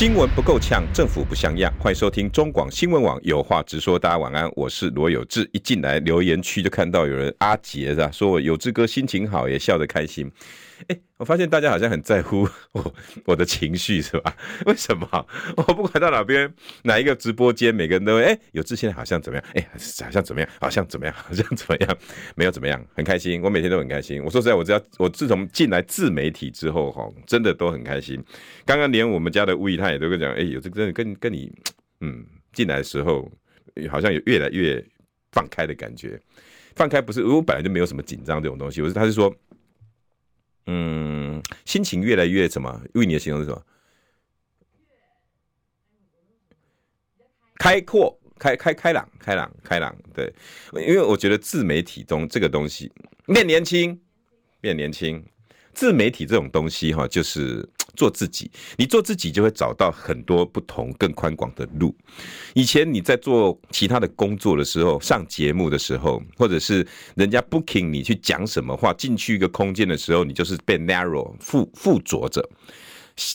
新闻不够呛，政府不像样。欢迎收听中广新闻网有话直说。大家晚安，我是罗有志。一进来留言区就看到有人阿杰是吧？说我有志哥心情好，也笑得开心。哎，我发现大家好像很在乎我我的情绪是吧？为什么？我不管到哪边哪一个直播间，每个人都会哎，有志现在好像怎么样？哎，好像怎么样？好像怎么样？好像怎么样？没有怎么样，很开心。我每天都很开心。我说实在，我只要我自从进来自媒体之后哈，真的都很开心。刚刚连我们家的物业他也都跟讲，哎，有这真的跟跟你嗯进来的时候，好像有越来越放开的感觉。放开不是我本来就没有什么紧张这种东西，我是他是说。嗯，心情越来越怎么？为你的形容是什么？开阔、开开开朗、开朗、开朗。对，因为我觉得自媒体中这个东西变年轻，变年轻。自媒体这种东西哈，就是做自己。你做自己，就会找到很多不同、更宽广的路。以前你在做其他的工作的时候，上节目的时候，或者是人家 booking 你去讲什么话，进去一个空间的时候，你就是被 narrow 附附着着，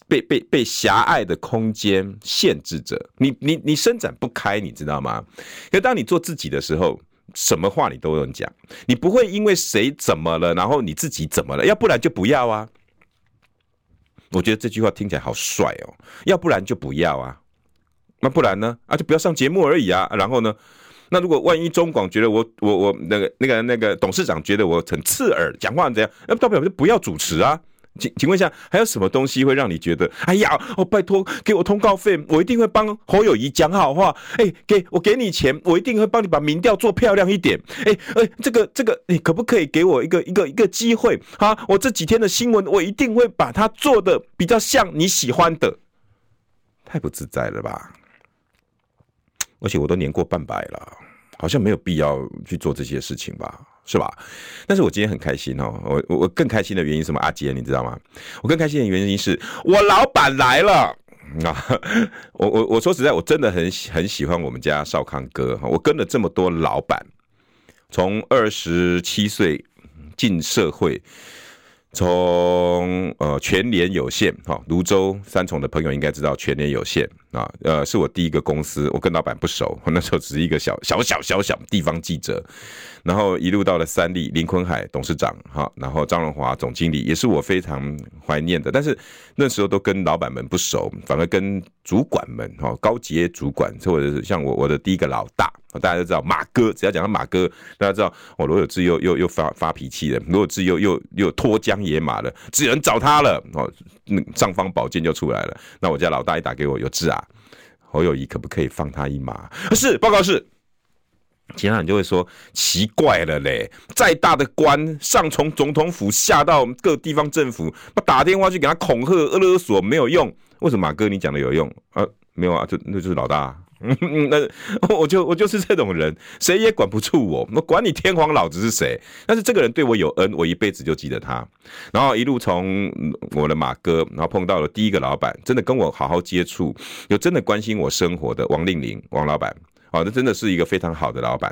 被被被狭隘的空间限制着，你你你伸展不开，你知道吗？可当你做自己的时候。什么话你都能讲，你不会因为谁怎么了，然后你自己怎么了，要不然就不要啊。我觉得这句话听起来好帅哦，要不然就不要啊，那不然呢？啊，就不要上节目而已啊。然后呢，那如果万一中广觉得我我我那个那个那个董事长觉得我很刺耳，讲话怎样？那代表就不要主持啊。请请问一下，还有什么东西会让你觉得，哎呀，我、拜托给我通告费，我一定会帮侯友谊讲好话。哎，给我给你钱，我一定会帮你把民调做漂亮一点。哎哎，这个这个，你可不可以给我一个一个一个机会？哈，我这几天的新闻，我一定会把它做的比较像你喜欢的。太不自在了吧？而且我都年过半百了，好像没有必要去做这些事情吧。是吧？但是我今天很开心哦，我我更开心的原因什么？阿杰，你知道吗？我更开心的原因是我老板来了啊！我我我说实在，我真的很很喜欢我们家少康哥哈。我跟了这么多老板，从二十七岁进社会。从呃全年有限哈，泸州三重的朋友应该知道全年有限啊，呃是我第一个公司，我跟老板不熟，我 那时候只是一个小小小小小地方记者，然后一路到了三立林坤海董事长哈，然后张荣华总经理也是我非常怀念的，但是那时候都跟老板们不熟，反而跟主管们哈高阶主管或者是像我我的第一个老大。大家都知道马哥，只要讲到马哥，大家知道哦，罗有志又又又发发脾气了，罗有志又又又脱缰野马了，只能找他了哦，那尚方宝剑就出来了。那我家老大一打给我，有字啊，侯友谊可不可以放他一马？是，报告是。其他人就会说奇怪了嘞，再大的官上从总统府下到各地方政府，不打电话去给他恐吓勒索没有用，为什么马哥你讲的有用啊？没有啊，就那就是老大。嗯 嗯那我就我就是这种人，谁也管不住我，我管你天皇老子是谁。但是这个人对我有恩，我一辈子就记得他。然后一路从我的马哥，然后碰到了第一个老板，真的跟我好好接触，有真的关心我生活的王令林王老板。好，这真的是一个非常好的老板。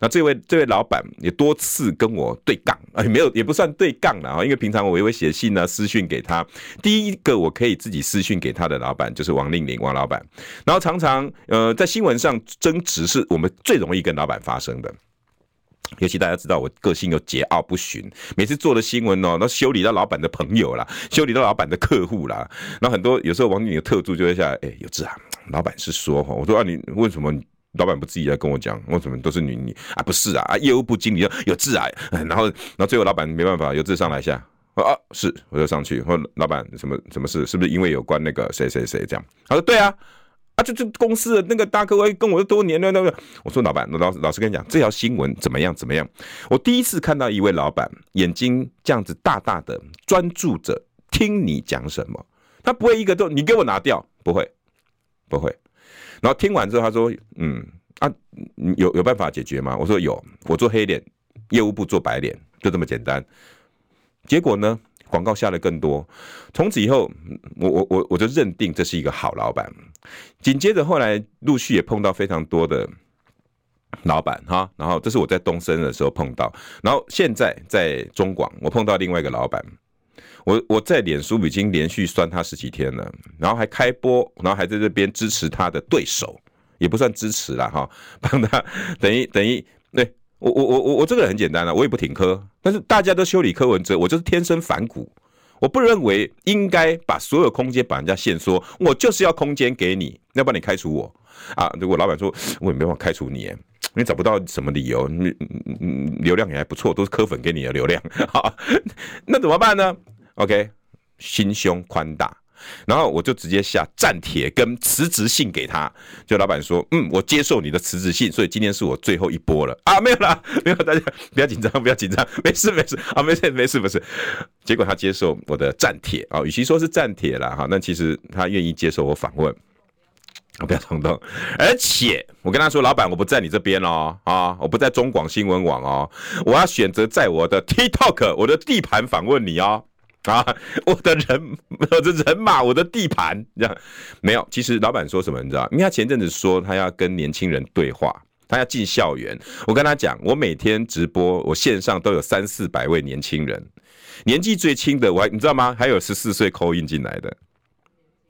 那这位这位老板也多次跟我对杠，啊，没有也不算对杠了啊，因为平常我也会写信啊、私讯给他。第一个我可以自己私讯给他的老板就是王令麟王老板。然后常常呃在新闻上争执是我们最容易跟老板发生的，尤其大家知道我个性又桀骜不驯，每次做的新闻哦，那修理到老板的朋友啦，修理到老板的客户啦。然后很多有时候王令麟的特助就会下来，哎，有志啊，老板是说哈，我说啊，你为什么？老板不自己来跟我讲，为什么都是你你啊？不是啊，啊业务部经理有致癌，然后然后最后老板没办法，有志上来一下，啊是，我就上去，我说老板什么什么事？是不是因为有关那个谁谁谁这样？他说对啊，啊就这公司的那个大哥，我跟我多年了那个，我说老板，老老实跟你讲，这条新闻怎么样怎么样？我第一次看到一位老板眼睛这样子大大的专注着听你讲什么，他不会一个都你给我拿掉，不会不会。然后听完之后，他说：“嗯，啊，有有办法解决吗？我说有，我做黑脸，业务部做白脸，就这么简单。结果呢，广告下的更多，从此以后，我我我我就认定这是一个好老板。紧接着后来陆续也碰到非常多的老板哈，然后这是我在东升的时候碰到，然后现在在中广，我碰到另外一个老板。我我在脸书已经连续酸他十几天了，然后还开播，然后还在这边支持他的对手，也不算支持啦哈，帮他等于等于，对我我我我我这个人很简单了，我也不挺柯，但是大家都修理柯文哲，我就是天生反骨，我不认为应该把所有空间把人家限缩，我就是要空间给你，要不然你开除我啊！如果老板说我也没办法开除你，你找不到什么理由，你流量也还不错，都是柯粉给你的流量，好，那怎么办呢？OK，心胸宽大，然后我就直接下站帖跟辞职信给他。就老板说，嗯，我接受你的辞职信，所以今天是我最后一波了啊，没有啦，没有，大家不要紧张，不要紧张，没事没事啊，没事没事没事。结果他接受我的战帖啊，与其说是战帖啦哈，那其实他愿意接受我访问啊。不要冲动，而且我跟他说，老板，我不在你这边哦，啊，我不在中广新闻网哦，我要选择在我的 TikTok 我的地盘访问你哦。啊，我的人，我的人马，我的地盘，这样没有。其实老板说什么，你知道？因为他前阵子说他要跟年轻人对话，他要进校园。我跟他讲，我每天直播，我线上都有三四百位年轻人，年纪最轻的我还你知道吗？还有十四岁扣印进来的，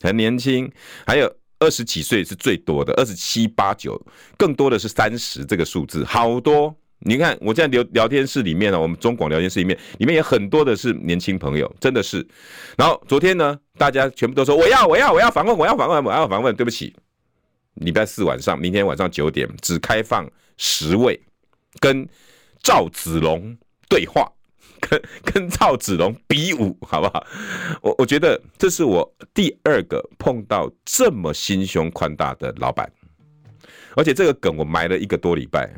很年轻，还有二十几岁是最多的，二十七八九，更多的是三十这个数字，好多。你看，我在聊聊天室里面呢，我们中广聊天室里面，里面有很多的是年轻朋友，真的是。然后昨天呢，大家全部都说我要我要我要访问我要访问我要访问。对不起，礼拜四晚上，明天晚上九点只开放十位，跟赵子龙对话，跟 跟赵子龙比武，好不好？我我觉得这是我第二个碰到这么心胸宽大的老板，而且这个梗我埋了一个多礼拜。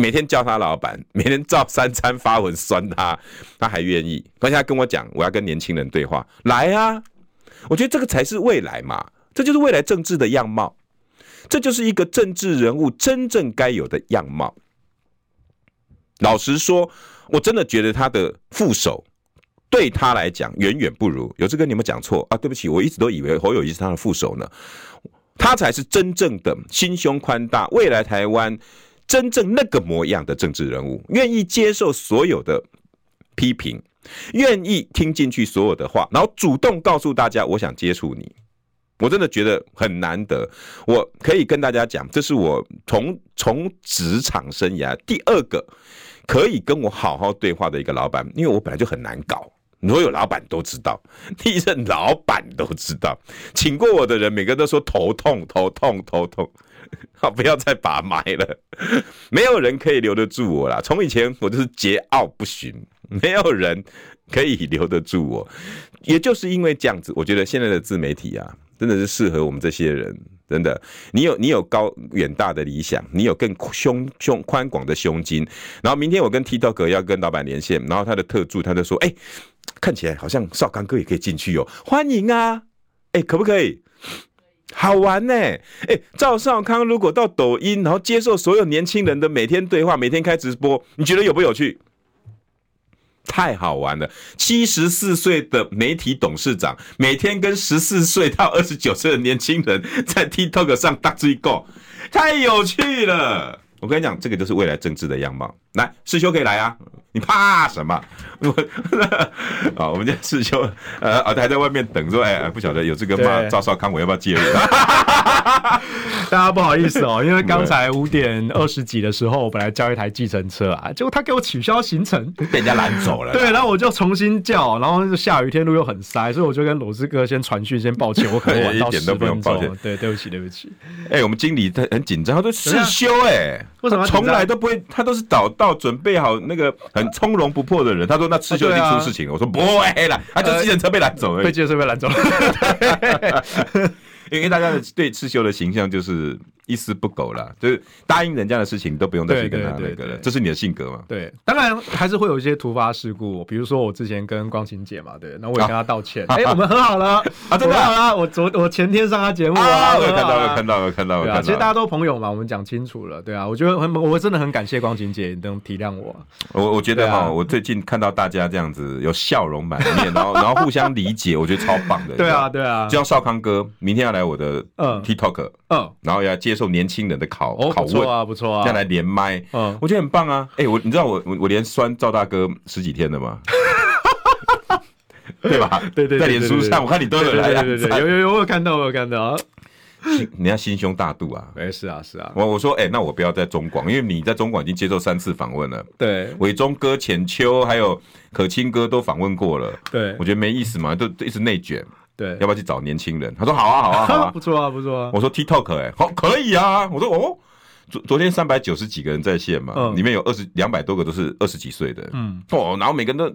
每天叫他老板，每天照三餐发文酸他，他还愿意。而且他跟我讲，我要跟年轻人对话，来啊！我觉得这个才是未来嘛，这就是未来政治的样貌，这就是一个政治人物真正该有的样貌。老实说，我真的觉得他的副手对他来讲远远不如。有次跟你们讲错啊？对不起，我一直都以为侯友宜是他的副手呢，他才是真正的心胸宽大，未来台湾。真正那个模样的政治人物，愿意接受所有的批评，愿意听进去所有的话，然后主动告诉大家，我想接触你。我真的觉得很难得。我可以跟大家讲，这是我从从职场生涯第二个可以跟我好好对话的一个老板，因为我本来就很难搞，所有老板都知道，历任老板都知道，请过我的人，每个都说头痛，头痛，头痛。好，不要再把脉了，没有人可以留得住我啦。从以前我就是桀骜不驯，没有人可以留得住我。也就是因为这样子，我觉得现在的自媒体啊，真的是适合我们这些人。真的，你有你有高远大的理想，你有更胸胸宽广的胸襟。然后明天我跟 TikTok 要跟老板连线，然后他的特助他就说：“哎，看起来好像少刚哥也可以进去哦，欢迎啊！哎，可不可以？”好玩呢，欸，哎，赵少康如果到抖音，然后接受所有年轻人的每天对话，每天开直播，你觉得有不有趣？太好玩了！七十四岁的媒体董事长，每天跟十四岁到二十九岁的年轻人在 TikTok 上大追购，太有趣了！我跟你讲，这个就是未来政治的样貌。来，世修可以来啊！你怕什么？我啊，我们家世修呃啊，还在外面等着。哎，不晓得有这个吗？赵少康，我要不要介入？大家不好意思哦，因为刚才五点二十几的时候，我本来叫一台计程车啊，结果他给我取消行程，被人家拦走了。对，然后我就重新叫，然后下雨天路又很塞，所以我就跟罗斯哥先传讯，先抱歉，我可能晚到十分钟。对，对不起，对不起。哎，我们经理他很紧张，他说世修哎，为什么从来都不会？他都是早到准备好那个很从容不迫的人。他说那刺绣一定出事情了。我说不会啦，他就计程车被拦走了，被计程车被拦走了。因为大家的对刺绣的形象就是一丝不苟啦，就是答应人家的事情都不用再去跟他那个了。这是你的性格吗？对，当然还是会有一些突发事故，比如说我之前跟光晴姐嘛，对，那我也跟她道歉。哎，我们和好了 啊，真的好了。我昨我前天上她节目啊，我看到了，看到了，看到了。其实大家都朋友嘛，我们讲清楚了，对啊，我觉得很，我真的很感谢光晴姐能体谅我。我我觉得哈，我最近看到大家这样子有笑容满面，然后 然后互相理解，我觉得超棒的。对啊，对啊，就像少康哥明天要来我的嗯 TikTok，嗯，然后要接受年轻人的考拷问，啊，不错啊，再来连麦，嗯，我觉得很棒啊。哎，我你知道我我我连酸赵大哥十几天了吗？对吧？对对，在脸书上我看你都有来，对对对，有有有，我有看到，我有看到。你要心胸大度啊！哎，是啊，是啊。我我说，哎，那我不要在中广，因为你在中广已经接受三次访问了。对，伟忠哥、浅秋还有可亲哥都访问过了。对，我觉得没意思嘛，都一直内卷。对，要不要去找年轻人？他说好啊，好啊，好啊，不错啊，不错啊。我说 TikTok 哎，好，可以啊。我说哦，昨昨天三百九十几个人在线嘛，里面有二十两百多个都是二十几岁的。嗯，哦，然后每个人都。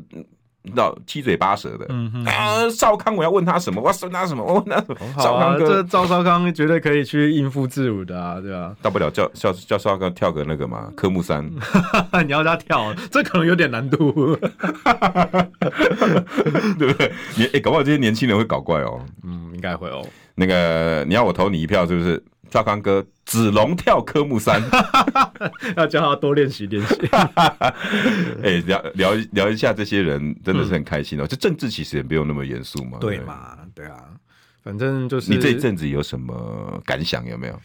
你知道七嘴八舌的，嗯哼啊，少康，我要问他什么？我要问他什么？我问他什么？少康哥，这赵少康绝对可以去应付自如的啊，对吧？大不了叫叫叫少康跳个那个嘛，科目三。你要他跳，这可能有点难度，对不对？你哎，搞不好这些年轻人会搞怪哦。嗯，应该会哦。那个你要我投你一票，是不是？赵康哥，子龙跳科目三，要叫他多练习练习。哎、欸，聊聊聊一下这些人，真的是很开心哦。这、嗯、政治其实也没有那么严肃嘛。对嘛？对啊，反正就是你这一阵子有什么感想？有没有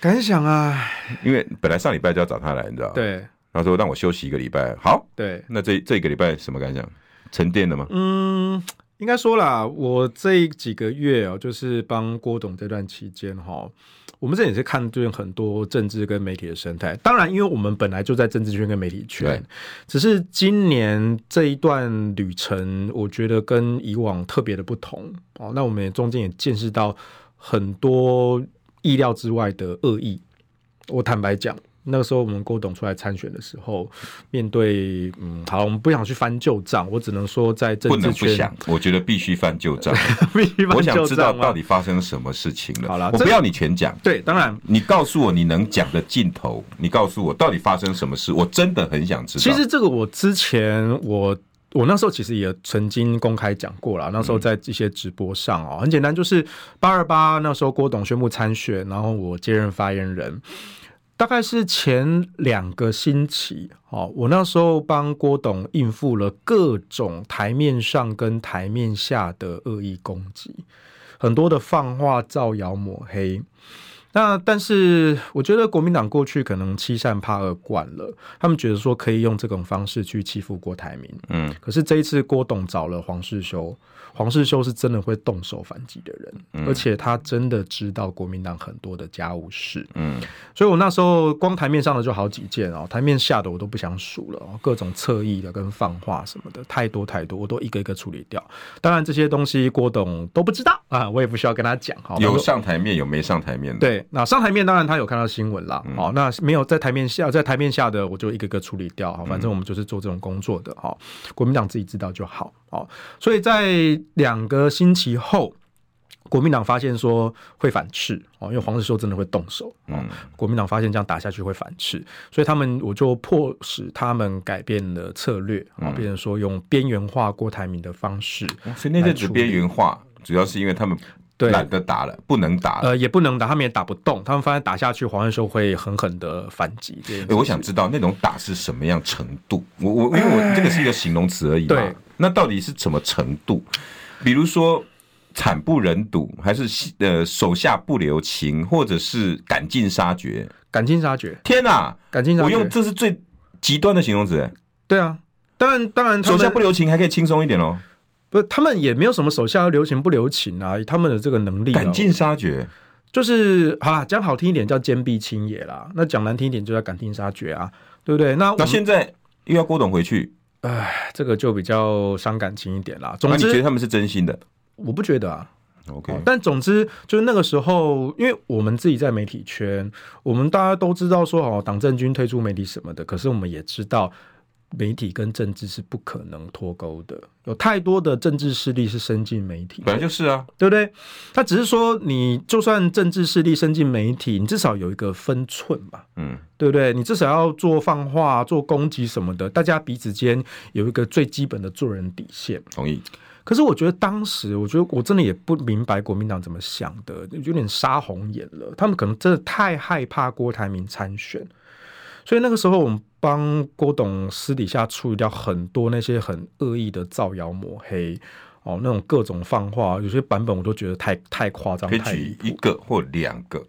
感想啊？因为本来上礼拜就要找他来，你知道对。他说让我休息一个礼拜。好，对。那这这一个礼拜什么感想？沉淀了吗？嗯。应该说啦，我这几个月哦，就是帮郭董这段期间哈，我们这也是看对很多政治跟媒体的生态。当然，因为我们本来就在政治圈跟媒体圈，只是今年这一段旅程，我觉得跟以往特别的不同哦。那我们也中间也见识到很多意料之外的恶意。我坦白讲。那个时候我们郭董出来参选的时候，面对嗯，好，我们不想去翻旧账，我只能说在政治圈，不能不想，我觉得必须翻旧账，必须翻旧账。我想知道到底发生什么事情了。好了，我不要你全讲，对，当然你告诉我你能讲的尽头，你告诉我到底发生什么事，我真的很想知道。其实这个我之前我我那时候其实也曾经公开讲过了，那时候在一些直播上哦，很简单，就是八二八那时候郭董宣布参选，然后我接任发言人。大概是前两个星期，哦，我那时候帮郭董应付了各种台面上跟台面下的恶意攻击，很多的放话、造谣、抹黑。那但是，我觉得国民党过去可能欺善怕恶惯了，他们觉得说可以用这种方式去欺负郭台铭。嗯，可是这一次郭董找了黄世修。黄世修是真的会动手反击的人，嗯、而且他真的知道国民党很多的家务事。嗯，所以我那时候光台面上的就好几件哦，台面下的我都不想数了哦，各种侧翼的跟放话什么的太多太多，我都一个一个处理掉。当然这些东西郭董都不知道啊，我也不需要跟他讲哈。有上台面有没上台面的？对，那上台面当然他有看到新闻啦。好、嗯，那没有在台面下，在台面下的我就一个一个处理掉哈。反正我们就是做这种工作的哈，国民党自己知道就好。哦，所以在两个星期后，国民党发现说会反斥哦，因为黄世修真的会动手啊。嗯、国民党发现这样打下去会反斥，所以他们我就迫使他们改变了策略啊，变成说用边缘化郭台铭的方式。所以那阵子边缘化，主要是因为他们懒得打了，不能打了，呃，也不能打，他们也打不动。他们发现打下去，黄世修会狠狠的反击。欸、我想知道那种打是什么样程度？我我因为我这个是一个形容词而已嘛。对。那到底是什么程度？比如说惨不忍睹，还是呃手下不留情，或者是赶尽杀绝？赶尽杀绝！天哪，赶尽杀绝！我用这是最极端的形容词。哎，对啊，当然当然，手下不留情还可以轻松一点哦。不是，他们也没有什么手下留情不留情啊，他们的这个能力，赶尽杀绝，就是好啦，讲好听一点叫坚壁清野啦，那讲难听一点就叫赶尽杀绝啊，对不对？那那现在又要郭董回去。哎，这个就比较伤感情一点啦。总之，你觉得他们是真心的？我不觉得啊。OK，但总之就是那个时候，因为我们自己在媒体圈，我们大家都知道说哦，党政军推出媒体什么的。可是我们也知道，媒体跟政治是不可能脱钩的，有太多的政治势力是伸进媒体，本来就是啊，对不对？他只是说，你就算政治势力伸进媒体，你至少有一个分寸吧，嗯，对不对？你至少要做放话、做攻击什么的，大家彼此间有一个最基本的做人底线。同意。可是我觉得当时，我觉得我真的也不明白国民党怎么想的，有点杀红眼了。他们可能真的太害怕郭台铭参选。所以那个时候，我们帮郭董私底下处理掉很多那些很恶意的造谣抹黑哦，那种各种放话，有些版本我都觉得太太夸张。可以举一个或两个，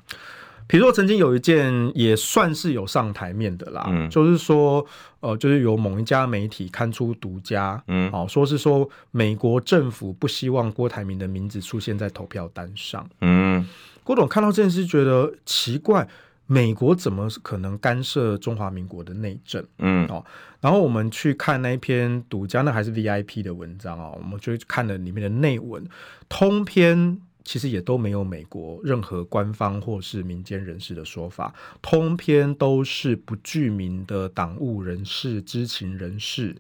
比如说曾经有一件也算是有上台面的啦，嗯，就是说呃，就是有某一家媒体刊出独家，嗯，哦，说是说美国政府不希望郭台铭的名字出现在投票单上，嗯，郭董看到这件事觉得奇怪。美国怎么可能干涉中华民国的内政？嗯，哦，然后我们去看那一篇独家，那还是 VIP 的文章啊，我们就看了里面的内文，通篇其实也都没有美国任何官方或是民间人士的说法，通篇都是不具名的党务人士、知情人士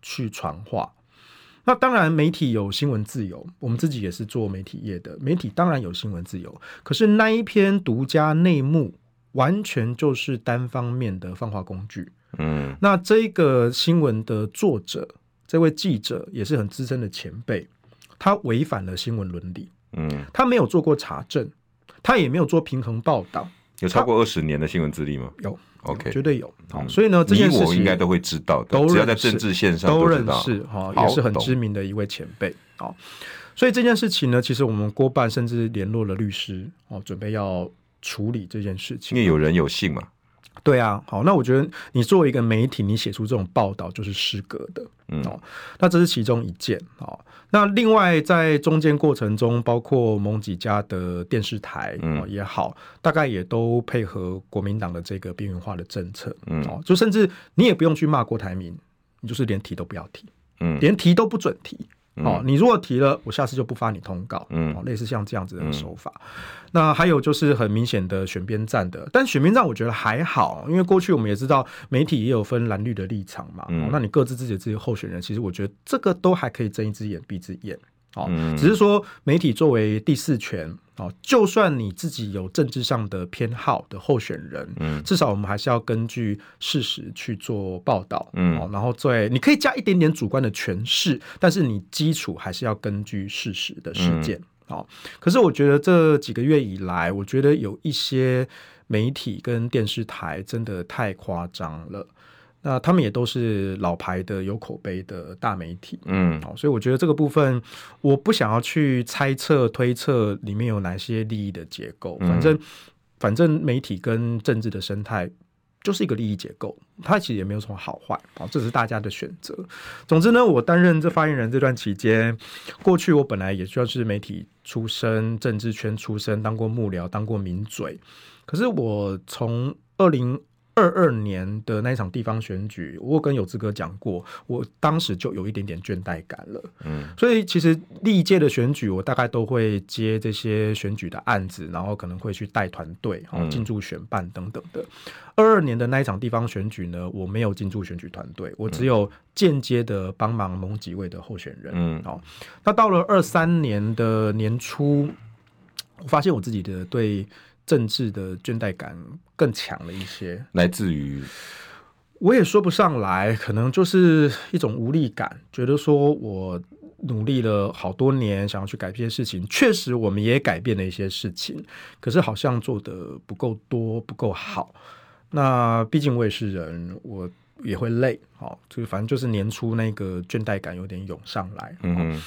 去传话。那当然，媒体有新闻自由，我们自己也是做媒体业的，媒体当然有新闻自由。可是那一篇独家内幕。完全就是单方面的放话工具。嗯，那这个新闻的作者，这位记者也是很资深的前辈，他违反了新闻伦理。嗯，他没有做过查证，他也没有做平衡报道。有超过二十年的新闻资历吗？有，OK，绝对有。好，所以呢，这件事情我应该都会知道的，都只要在政治线上都认识哈，也是很知名的一位前辈。好，所以这件事情呢，其实我们郭办甚至联络了律师哦，准备要。处理这件事情，因为有人有信嘛。对啊，好，那我觉得你作为一个媒体，你写出这种报道就是失格的，嗯，哦，那这是其中一件，哦，那另外在中间过程中，包括某几家的电视台，嗯，也好，大概也都配合国民党的这个边缘化的政策，嗯，哦，就甚至你也不用去骂郭台铭，你就是连提都不要提，嗯，连提都不准提。哦，你如果提了，我下次就不发你通告。嗯，哦，类似像这样子的手法。嗯、那还有就是很明显的选边站的，但选边站我觉得还好，因为过去我们也知道媒体也有分蓝绿的立场嘛。嗯、哦，那你各自自己的自己候选人，其实我觉得这个都还可以睁一只眼闭一只眼。哦，只是说媒体作为第四权，哦，就算你自己有政治上的偏好的候选人，嗯，至少我们还是要根据事实去做报道，嗯，然后对，你可以加一点点主观的诠释，但是你基础还是要根据事实的事件，哦，可是我觉得这几个月以来，我觉得有一些媒体跟电视台真的太夸张了。那他们也都是老牌的、有口碑的大媒体，嗯，好，所以我觉得这个部分，我不想要去猜测、推测里面有哪些利益的结构。反正，反正媒体跟政治的生态就是一个利益结构，它其实也没有什么好坏，啊，这是大家的选择。总之呢，我担任这发言人这段期间，过去我本来也算是媒体出身、政治圈出身，当过幕僚、当过名嘴，可是我从二零。二二年的那一场地方选举，我跟有志哥讲过，我当时就有一点点倦怠感了。嗯，所以其实历届的选举，我大概都会接这些选举的案子，然后可能会去带团队，然后进驻选办等等的。二二年的那一场地方选举呢，我没有进驻选举团队，我只有间接的帮忙某几位的候选人。嗯，哦，那到了二三年的年初，我发现我自己的对。政治的倦怠感更强了一些，来自于我也说不上来，可能就是一种无力感，觉得说我努力了好多年，想要去改变事情，确实我们也改变了一些事情，可是好像做的不够多，不够好。那毕竟我也是人，我。也会累，好，就是反正就是年初那个倦怠感有点涌上来，嗯，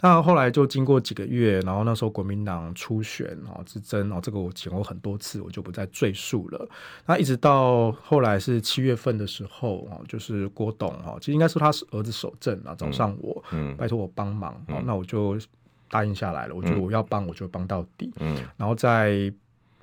那后来就经过几个月，然后那时候国民党初选啊，之争啊，这个我讲过很多次，我就不再赘述了。那一直到后来是七月份的时候啊，就是郭董哦，其实应该是他是儿子守正啊，找上我，嗯，拜托我帮忙，嗯，那我就答应下来了。我觉得我要帮，我就帮到底，嗯，然后在。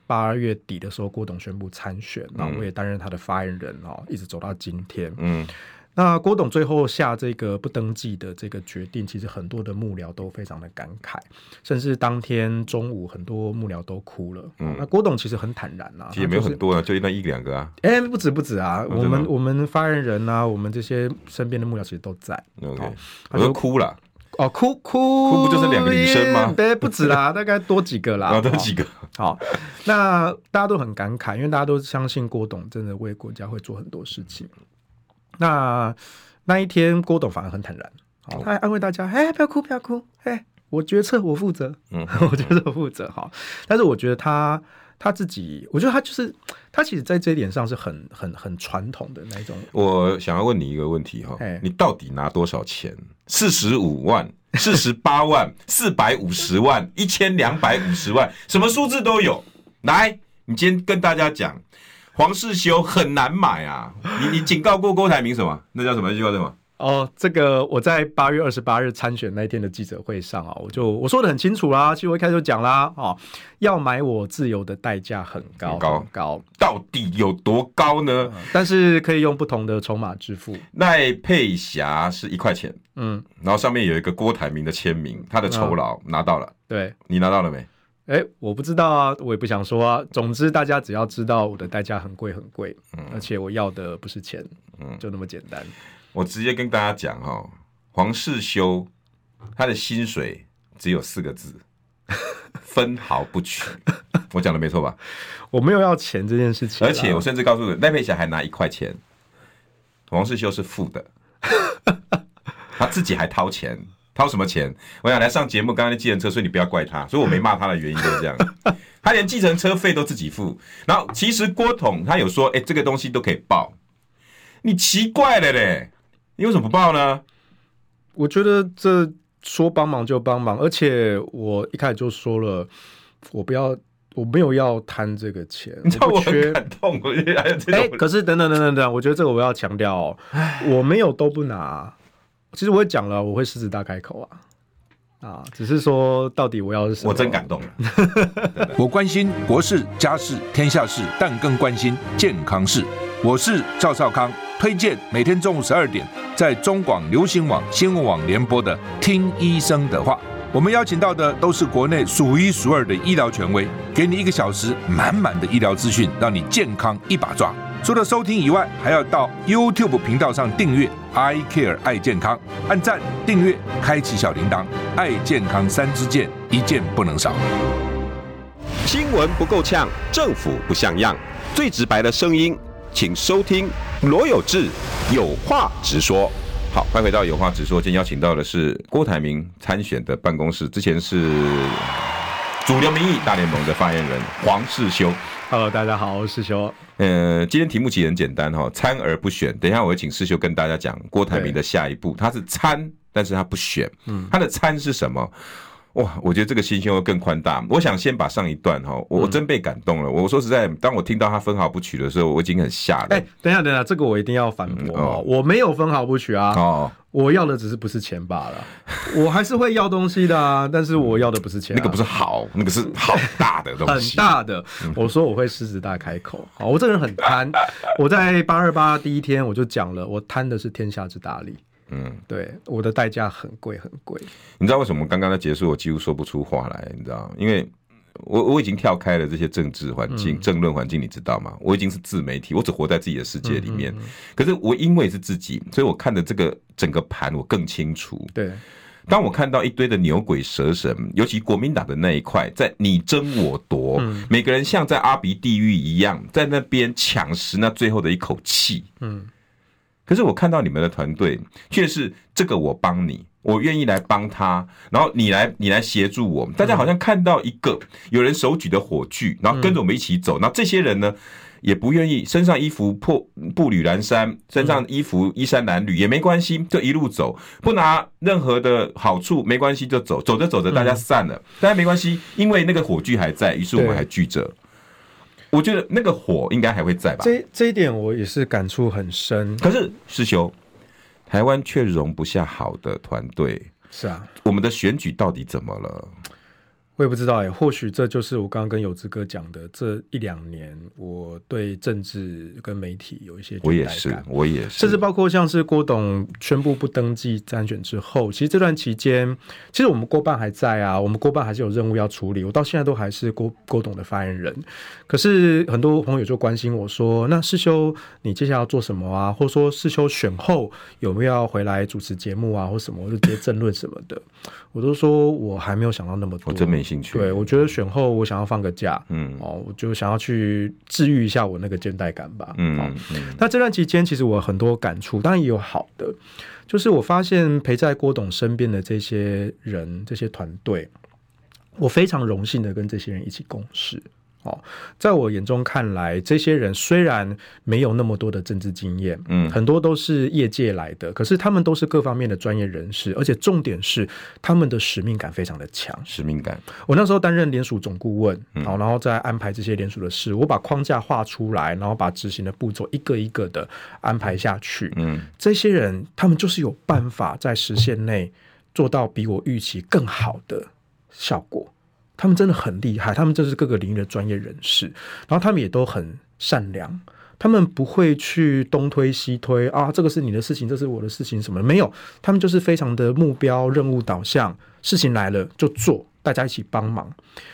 八月底的时候，郭董宣布参选，然后我也担任他的发言人哦，一直走到今天。嗯，那郭董最后下这个不登记的这个决定，其实很多的幕僚都非常的感慨，甚至当天中午很多幕僚都哭了。嗯，那郭董其实很坦然啊，其实也没有很多啊，就那一两个啊。哎、欸，不止不止啊，我们我们发言人啊，我们这些身边的幕僚其实都在。OK，我都哭了。哦，哭哭哭不就是两个女生吗？对，不止啦，大概多几个啦，哦，多几个。好，那大家都很感慨，因为大家都相信郭董真的为国家会做很多事情。那那一天，郭董反而很坦然，好，他还安慰大家：“哎、欸，不要哭，不要哭，哎、欸，我决策我负责，嗯，我决策负责。”好，但是我觉得他他自己，我觉得他就是他，其实在这一点上是很很很传统的那种。我想要问你一个问题哈，你到底拿多少钱？四十五万、四十八万、四百五十万、一千两百五十万，什么数字都有。来，你今天跟大家讲。黄世修很难买啊！你你警告过郭台铭什么？那叫什么？那句话什么？哦，这个我在八月二十八日参选那一天的记者会上啊，我就我说的很清楚啦。其实我一开始就讲啦，哦，要买我自由的代价很高很高很高，到底有多高呢？嗯，但是可以用不同的筹码支付。赖佩霞是一块钱，嗯，然后上面有一个郭台铭的签名，他的酬劳拿到了，嗯，对，你拿到了没？哎、欸，我不知道啊，我也不想说啊。总之，大家只要知道我的代价很贵很贵，嗯，而且我要的不是钱，嗯，就那么简单。我直接跟大家讲哈、哦，黄世修他的薪水只有四个字，分毫不取。我讲的没错吧？我没有要钱这件事情，而且我甚至告诉你，赖佩霞还拿一块钱，黄世修是负的，他自己还掏钱。掏什么钱？我想来上节目，刚刚的计程车，所以你不要怪他，所以我没骂他的原因就是这样。他连计程车费都自己付。然后其实郭董他有说，哎、欸，这个东西都可以报。你奇怪了嘞，你为什么不报呢？我觉得这说帮忙就帮忙，而且我一开始就说了，我不要，我没有要贪这个钱。你知道我很感动，我觉得还有这种。哎、欸，可是等等等等等，我觉得这个我要强调哦，我没有都不拿。其实我也讲了，我会狮子大开口啊，啊，只是说到底我要是什么，我真感动了。我关心国事、家事、天下事，但更关心健康事。我是赵少康，推荐每天中午十二点在中广流行网、新闻网联播的《听医生的话》。我们邀请到的都是国内数一数二的医疗权威，给你一个小时满满的医疗资讯，让你健康一把抓。除了收听以外，还要到 YouTube 频道上订阅 I Care 爱健康，按赞、订阅、开启小铃铛，爱健康三支箭，一件不能少。新闻不够呛，政府不像样，最直白的声音，请收听罗有志有话直说。好，欢迎回到有话直说，今天邀请到的是郭台铭参选的办公室，之前是主流民意大联盟的发言人黄世修。Hello，大家好，我是世修。呃，今天题目其实很简单哈，参而不选。等一下我会请世修跟大家讲郭台铭的下一步，他是参，但是他不选。嗯，他的参是什么？哇，我觉得这个心胸会更宽大。我想先把上一段哈，我真被感动了。我说实在，当我听到他分毫不取的时候，我已经很吓了。哎，等一下，等一下，这个我一定要反驳哦，我没有分毫不取啊。哦。我要的只是不是钱罢了，我还是会要东西的啊，但是我要的不是钱，啊，那个不是好，那个是好大的东西，很大的。我说我会狮子大开口，好，我这个人很贪。我在八二八第一天我就讲了，我贪的是天下之大利。嗯，对，我的代价很贵很贵。你知道为什么刚刚的结束我几乎说不出话来？你知道，因为。我我已经跳开了这些政治环境、嗯、政论环境，你知道吗？我已经是自媒体，我只活在自己的世界里面。嗯嗯嗯、可是我因为是自己，所以我看的这个整个盘我更清楚。对，当我看到一堆的牛鬼蛇神，尤其国民党的那一块，在你争我夺，嗯、每个人像在阿鼻地狱一样，在那边抢食那最后的一口气。嗯，可是我看到你们的团队，却是这个我帮你。我愿意来帮他，然后你来，你来协助我们。大家好像看到一个有人手举的火炬，然后跟着我们一起走。那这些人呢，也不愿意身上衣服破步履褴衫，身上衣服衣衫褴褛也没关系，就一路走，不拿任何的好处没关系，就走。走着走着，大家散了，大家没关系，因为那个火炬还在，于是我们还聚着。我觉得那个火应该还会在吧？这这一点我也是感触很深。可是师兄。台湾却容不下好的团队，是啊，我们的选举到底怎么了？我也不知道哎，或许这就是我刚刚跟有志哥讲的，这一两年我对政治跟媒体有一些我也是，我也是，甚至包括像是郭董宣布不登记参选之后，其实这段期间，其实我们郭办还在啊，我们郭办还是有任务要处理，我到现在都还是郭郭董的发言人。可是很多朋友就关心我说，那世修你接下来要做什么啊？或者说世修选后有没有要回来主持节目啊，或什么，或者接争论什么的？我都说我还没有想到那么多，我真没兴趣。对，我觉得选后我想要放个假，嗯，哦，我就想要去治愈一下我那个倦怠感吧，嗯，嗯，那这段期间其实我很多感触，当然也有好的，就是我发现陪在郭董身边的这些人、这些团队，我非常荣幸的跟这些人一起共事。哦，在我眼中看来，这些人虽然没有那么多的政治经验，嗯，很多都是业界来的，可是他们都是各方面的专业人士，而且重点是他们的使命感非常的强。使命感，我那时候担任联署总顾问，好，然后再安排这些联署的事，我把框架画出来，然后把执行的步骤一个一个的安排下去。嗯，这些人他们就是有办法在时限内做到比我预期更好的效果。他们真的很厉害，他们就是各个领域的专业人士，然后他们也都很善良，他们不会去东推西推啊，这个是你的事情，这是我的事情，什么没有，他们就是非常的目标任务导向，事情来了就做，大家一起帮忙。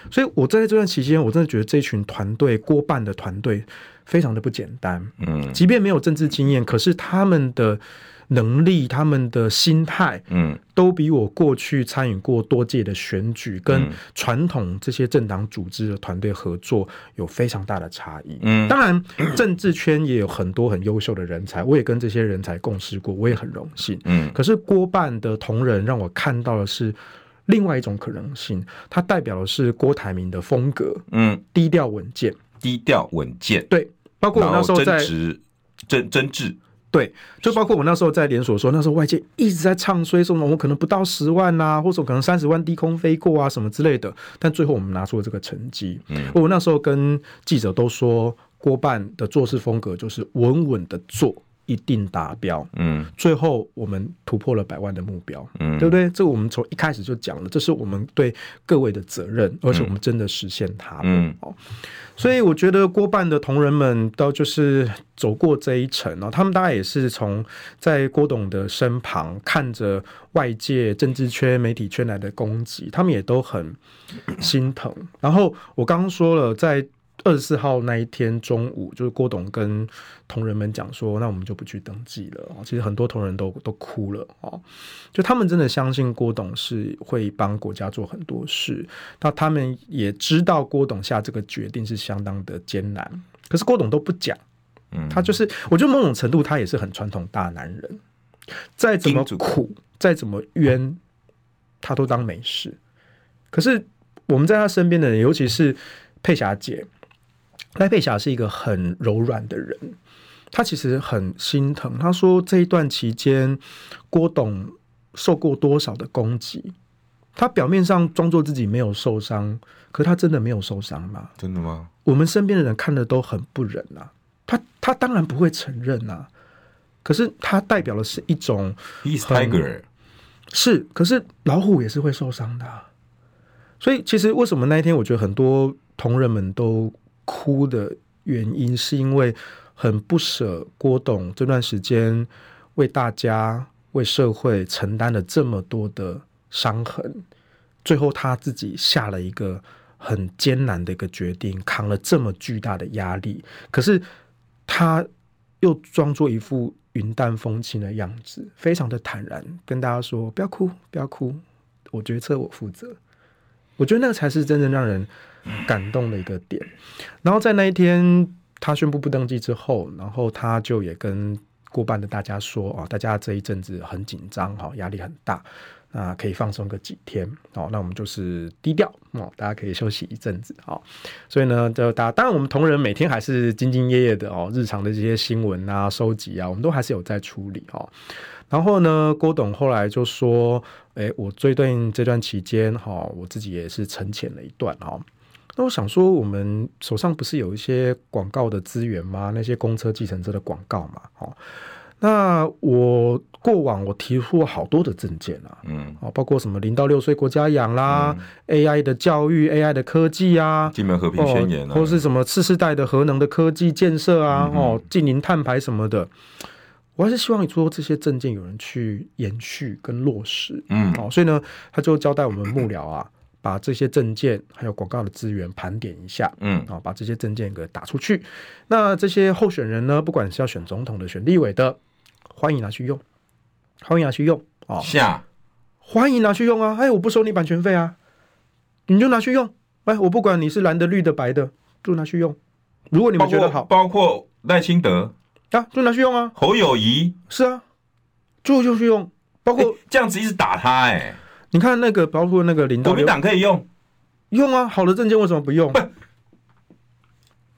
所以我在这段期间，我真的觉得这群团队，郭办的团队非常的不简单，嗯，即便没有政治经验，可是他们的。能力，他们的心态，嗯，都比我过去参与过多届的选举，跟传统这些政党组织的团队合作有非常大的差异。嗯，当然，政治圈也有很多很优秀的人才，我也跟这些人才共事过，我也很荣幸。嗯，可是郭办的同仁让我看到的是另外一种可能性，它代表的是郭台铭的风格。嗯，低调稳健，低调稳健。对，包括我那时候在真真挚。对，就包括我那时候在连锁说，那时候外界一直在唱衰，说我们可能不到十万呐、啊，或者可能三十万低空飞过啊，什么之类的。但最后我们拿出了这个成绩。嗯，我那时候跟记者都说，郭办的做事风格就是稳稳的做。一定达标，嗯，最后我们突破了百万的目标，嗯，对不对？这我们从一开始就讲了，这是我们对各位的责任，而且我们真的实现它了，嗯，哦，所以我觉得郭办的同仁们都就是走过这一程哦，他们大概也是从在郭董的身旁看着外界政治圈、媒体圈来的攻击，他们也都很心疼。然后我刚刚说了，在。二十四号那一天中午，就是郭董跟同仁们讲说，那我们就不去登记了。其实很多同仁都都哭了哦，就他们真的相信郭董是会帮国家做很多事。那他们也知道郭董下这个决定是相当的艰难，可是郭董都不讲。嗯，他就是，我觉得某种程度他也是很传统大男人，再怎么苦，再怎么冤，他都当没事。可是我们在他身边的人，尤其是佩霞姐。赖佩霞是一个很柔软的人，他其实很心疼。他说这一段期间，郭董受过多少的攻击，他表面上装作自己没有受伤，可是他真的没有受伤吗？真的吗？我们身边的人看的都很不忍啊。他他当然不会承认啊，可是他代表的是一种 He's tiger 是，可是老虎也是会受伤的啊。所以其实为什么那一天，我觉得很多同仁们都。哭的原因是因为很不舍郭董这段时间为大家、为社会承担了这么多的伤痕，最后他自己下了一个很艰难的一个决定，扛了这么巨大的压力，可是他又装作一副云淡风轻的样子，非常的坦然跟大家说：“不要哭，不要哭，我决策我负责。”我觉得那个才是真正让人感动的一个点。然后在那一天他宣布不登记之后，然后他就也跟郭办的大家说啊，大家这一阵子很紧张哈，压力很大，啊可以放松个几天哦。那我们就是低调哦，大家可以休息一阵子啊。所以呢，就大家当然我们同仁每天还是兢兢业业的哦，日常的这些新闻啊、收集啊，我们都还是有在处理哦。然后呢，郭董后来就说：“哎，我最近这段期间，哈，我自己也是沉潜了一段，哈。那我想说，我们手上不是有一些广告的资源吗？那些公车、计程车的广告嘛，哦。那我过往我提出了好多的证件啊，嗯，包括什么零到六岁国家养啦、嗯、AI 的教育、AI 的科技啊，金门和平宣言啊，或是什么次世代的核能的科技建设啊，嗯、哦，净零碳排什么的，我还是希望你做这些证件有人去延续跟落实，嗯，哦，所以呢，他就交代我们幕僚啊。把这些证件还有广告的资源盘点一下，嗯，啊，把这些证件给打出去。那这些候选人呢，不管是要选总统的、选立委的，欢迎拿去用，欢迎拿去用啊！下，欢迎拿去用啊！哎，我不收你版权费啊，你就拿去用。哎，我不管你是蓝的、绿的、白的，就拿去用。如果你们觉得好，包括赖清德啊，就拿去用啊。侯友宜是啊，就就去用。包括这样子一直打他，哎。你看那个，包括那个领导，国民党可以用，用啊，好的证件为什么不用？不，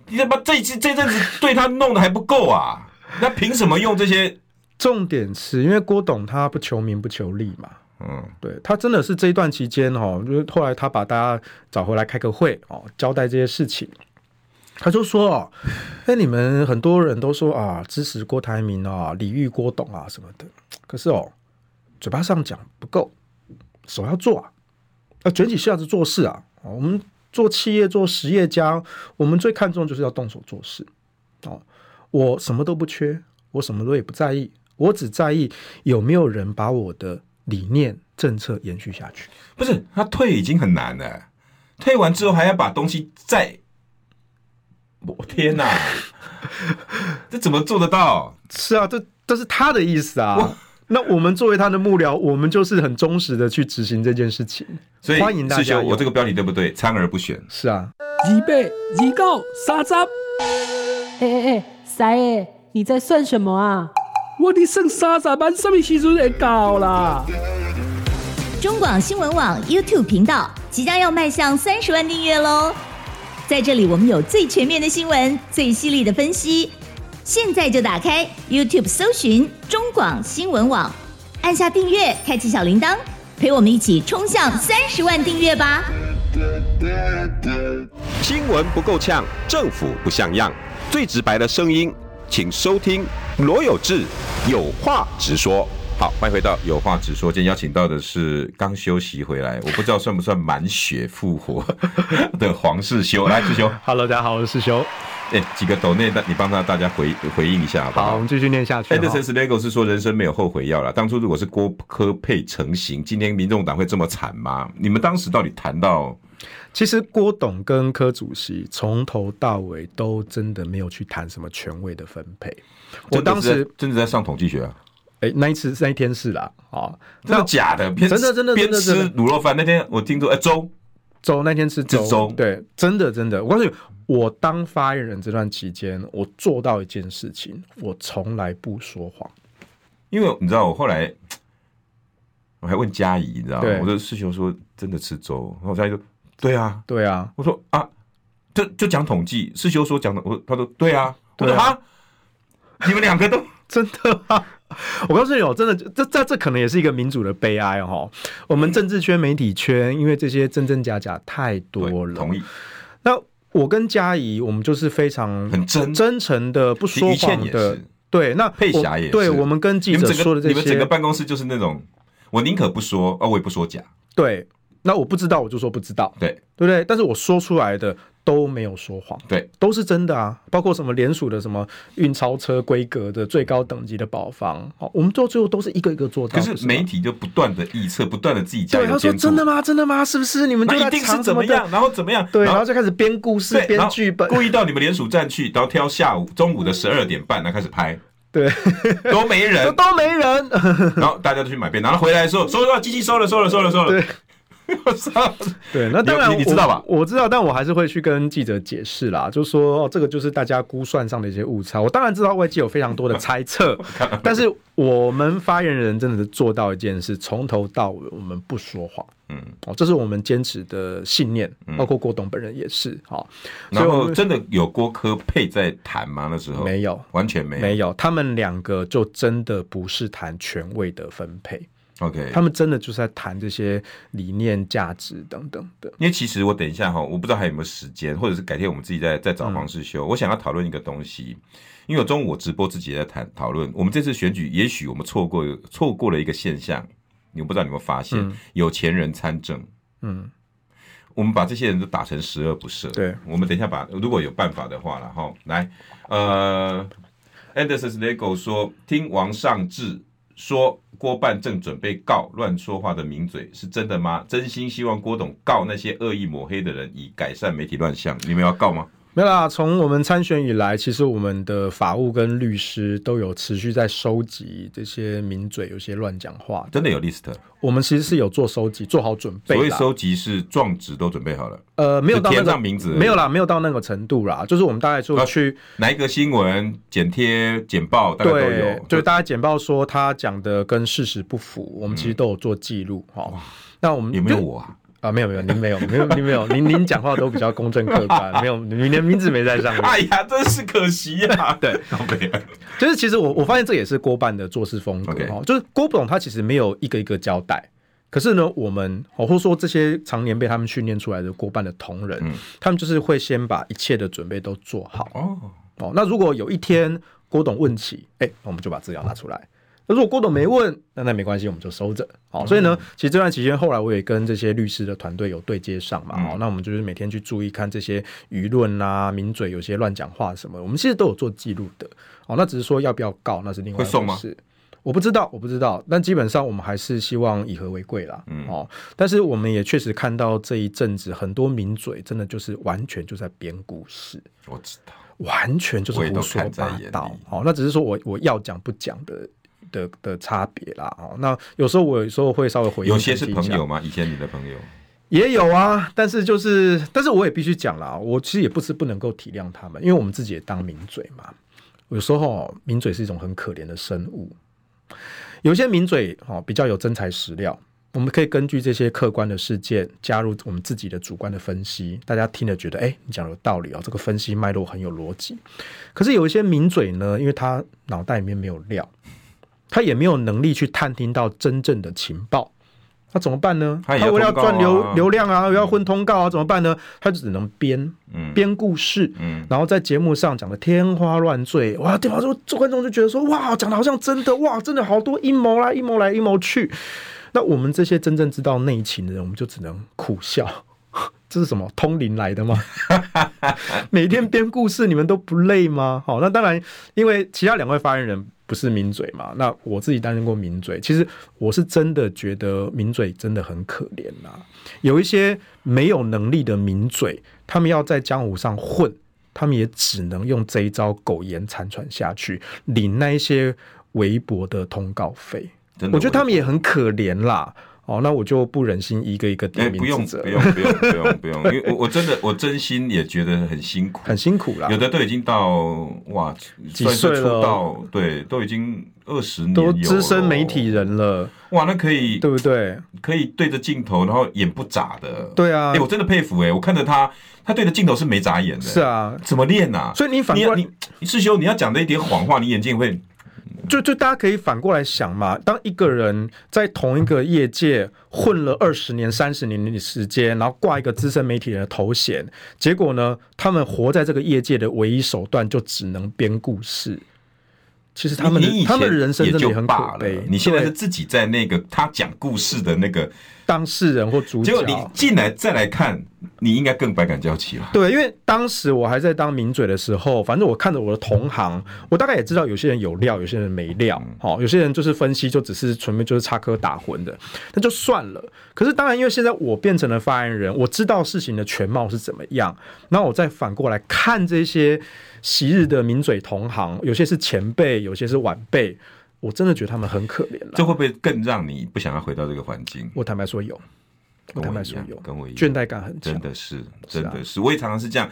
你把这这这阵子对他弄的还不够啊？那凭什么用这些？重点是因为郭董他不求名不求利嘛，嗯，对他真的是这一段期间哦，就是后来他把大家找回来开个会哦，交代这些事情，他就说哦，哎，你们很多人都说啊，支持郭台铭啊，礼遇郭董啊什么的，可是哦，嘴巴上讲不够。手要做啊，要卷起袖子做事啊！我们做企业做实业家，我们最看重就是要动手做事。哦，我什么都不缺，我什么都也不在意，我只在意有没有人把我的理念政策延续下去。不是他退已经很难了，退完之后还要把东西再……我天哪，这怎么做得到？是啊，这这是他的意思啊。那我们作为他的幕僚，我们就是很忠实的去执行这件事情。所以欢迎大家。我这个标题对不对？参而不选。是啊。预备，预告，三十。哎哎哎，三爷，你在算什么啊？我的剩三十万，什么时阵会到啦？中广新闻网 YouTube 频道即将要迈向三十万订阅喽！在这里，我们有最全面的新闻，最犀利的分析。现在就打开 YouTube 搜寻中广新闻网，按下订阅，开启小铃铛，陪我们一起冲向三十万订阅吧！新闻不够呛，政府不像样，最直白的声音，请收听罗有志有话直说。好，欢迎回到有话直说。今天邀请到的是刚休息回来，我不知道算不算满血复活的黄世修。来，世修，Hello，大家好，我是世修。哎，几个抖内，你帮他大家回回应一下好不好？好，我们继续念下去。Edison Lego 是说人生没有后悔药了。当初如果是郭科配成型，今天民众党会这么惨吗？你们当时到底谈到？其实郭董跟柯主席从头到尾都真的没有去谈什么权位的分配。我当时真的在上统计学啊。哎，那一次那一天是啦，啊，真的假的？真的真的边吃卤肉饭那天我听说，哎，粥粥那天吃粥，对，真的真的，我告诉你。我当发言人这段期间，我做到一件事情，我从来不说谎。因为你知道，我后来我还问嘉怡，你知道吗？我的师兄说真的吃粥，然后嘉怡说对啊，对啊。我说啊，就就讲统计，师兄说讲的，我他说对啊，我说啊，你们两个都 真的啊。我告诉你哦，真的，这这这可能也是一个民主的悲哀哦。我们政治圈、媒体圈，因为这些真真假假太多了。同意。那。我跟嘉怡，我们就是非常很真真诚的，不说谎的。对，那佩霞也是。对，我们跟记者说的这些，你们整个办公室就是那种，我宁可不说，啊，我也不说假。对，那我不知道，我就说不知道。对，对不对？但是我说出来的。都没有说谎，对，都是真的啊！包括什么联署的什么运钞车规格的最高等级的保房，好，我们到最后都是一个一个做到。可是媒体就不断的臆测，不断的自己加油。对，他说真的吗？真的吗？是不是？你们就一定是怎么样？然后怎么样？对，然后就开始编故事、编剧本，故意到你们联署站去，然后挑下午、中午的十二点半，然后开始拍。对，都没人，都没人。然后大家都去买便当，然后回来的时候，收了，机器收了，收了，收了，收了。对。我操！对，那当然你，你知道吧？我知道，但我还是会去跟记者解释啦，就说哦，这个就是大家估算上的一些误差。我当然知道外界有非常多的猜测，但是我们发言人真的是做到一件事，从头到尾我们不说谎。嗯，哦，这是我们坚持的信念，包括郭董本人也是。好，然后真的有郭科配在谈吗？那时候没有，完全没有，没有。他们两个就真的不是谈权位的分配。OK，他们真的就是在谈这些理念、价值等等的。因为其实我等一下哈，我不知道还有没有时间，或者是改天我们自己再再找方式修。嗯、我想要讨论一个东西，因为我中午我直播自己在谈讨论。我们这次选举，也许我们错过错过了一个现象，你不知道你有没有发现，嗯、有钱人参政。嗯，我们把这些人都打成十恶不赦。对，我们等一下把如果有办法的话了哈，来，呃，Anderson Lego 说，听王尚志说。郭办正准备告乱说话的名嘴，是真的吗？真心希望郭董告那些恶意抹黑的人，以改善媒体乱象。你们要告吗？没有啦，从我们参选以来，其实我们的法务跟律师都有持续在收集这些名嘴有些乱讲话。真的有 list？我们其实是有做收集，做好准备。所以收集是状纸都准备好了。呃，没有到那个填上名字，没有啦，没有到那个程度啦。就是我们大概就去哪一个新闻剪贴简报，大概都有。对，就是大家简报说他讲的跟事实不符，我们其实都有做记录。哈、嗯，那我们有没有我啊？啊，没有没有，您没有，没有您没有，您您讲话都比较公正客观，没有，您连名字没在上面。哎呀，真是可惜呀、啊。对，就是其实我我发现这也是郭办的做事风格哈，Okay. 就是郭董他其实没有一个一个交代，可是呢，我们或者说这些常年被他们训练出来的郭办的同仁，嗯、他们就是会先把一切的准备都做好。哦哦，那如果有一天郭董问起，哎，我们就把资料拿出来。那如果郭董没问，那那没关系，我们就收着。好，所以呢，其实这段期间，后来我也跟这些律师的团队有对接上嘛。那我们就是每天去注意看这些舆论啊、名嘴有些乱讲话什么，我们其实都有做记录的。哦，那只是说要不要告，那是另外一回事。会送吗？我不知道，我不知道。但基本上我们还是希望以和为贵啦。嗯。哦，但是我们也确实看到这一阵子很多名嘴真的就是完全就在编故事。我知道，完全就是胡说八道。哦，那只是说我我要讲不讲的。的的差别啦，哦，那有时候我有时候会稍微回应，有些是朋友吗？以前你的朋友也有啊，但是就是，但是我也必须讲啦，我其实也不是不能够体谅他们，因为我们自己也当名嘴嘛。有时候名嘴是一种很可怜的生物，有些名嘴哦比较有真材实料，我们可以根据这些客观的事件加入我们自己的主观的分析，大家听了觉得哎，你讲的有道理哦，这个分析脉络很有逻辑。可是有一些名嘴呢，因为他脑袋里面没有料。他也没有能力去探听到真正的情报，那怎么办呢？他为了要赚流流量啊，又要混通告啊，怎么办呢？他就只能编编故事，然后在节目上讲的天花乱坠，哇，对方说这观众就觉得说，哇，讲的好像真的，哇，真的好多阴谋啦，阴谋来阴谋去。那我们这些真正知道内情的人，我们就只能苦笑。这是什么通灵来的吗？每天编故事，你们都不累吗？好，那当然，因为其他两位发言人不是名嘴嘛。那我自己担任过名嘴，其实我是真的觉得名嘴真的很可怜呐。有一些没有能力的名嘴，他们要在江湖上混，他们也只能用这一招苟延残喘下去，领那一些微薄的通告费。我觉得他们也很可怜啦。哦，那我就不忍心一个一个点名指责。不用，不用，不用，不用，不用，因为我我真的我真心也觉得很辛苦，很辛苦啦。有的都已经到哇几岁了？对，都已经二十年，都资深媒体人了。哇，那可以对不对？可以对着镜头，然后眼不眨的。对啊，哎，我真的佩服哎，我看着他，他对着镜头是没眨眼的。是啊，怎么练啊？所以你反过来，你师兄，你要讲的一点谎话，你眼睛会。就就大家可以反过来想嘛，当一个人在同一个业界混了二十年、三十年的时间，然后挂一个资深媒体人的头衔，结果呢，他们活在这个业界的唯一手段就只能编故事。其实他们他们人生真的也很可悲。你现在是自己在那个他讲故事的那个当事人或主角，结果你进来再来看，你应该更百感交集了。对，因为当时我还在当名嘴的时候，反正我看着我的同行，我大概也知道有些人有料，有些人没料。好，有些人就是分析就只是纯粹就是插科打诨的，那就算了。可是当然，因为现在我变成了发言人，我知道事情的全貌是怎么样，然后我再反过来看这些。昔日的名嘴同行，有些是前辈，有些是晚辈，我真的觉得他们很可怜。这会不会更让你不想要回到这个环境？我坦白说有，我坦白说有，跟我一样，倦怠感很强，真的是，真的是，是啊、我也常常是这样。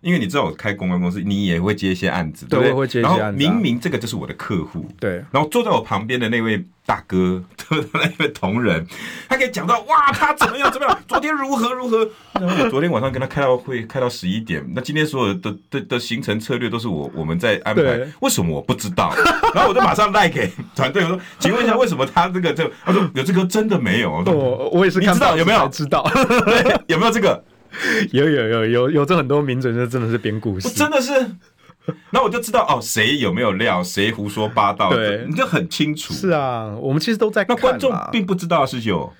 因为你知道我开公关公司，你也会接一些案子，对不对？会接一些案子。然后明明这个就是我的客户，对。然后坐在我旁边的那位大哥，对不对？那位同仁，他可以讲到哇，他怎么样怎么样，昨天如何如何。然后我昨天晚上跟他开到会，开到十一点。那今天所有的的的，的行程策略都是我我们在安排，为什么我不知道？然后我就马上赖给团队，我说，请问一下，为什么他这个这？他说有这个真的没有。我我也是，你知道有没有？知道，对，有没有这个？有有有有有这很多名嘴，就真的是编故事，真的是。那我就知道哦，谁有没有料，谁胡说八道，对，你就很清楚。是啊，我们其实都在看。那观众并不知道是有。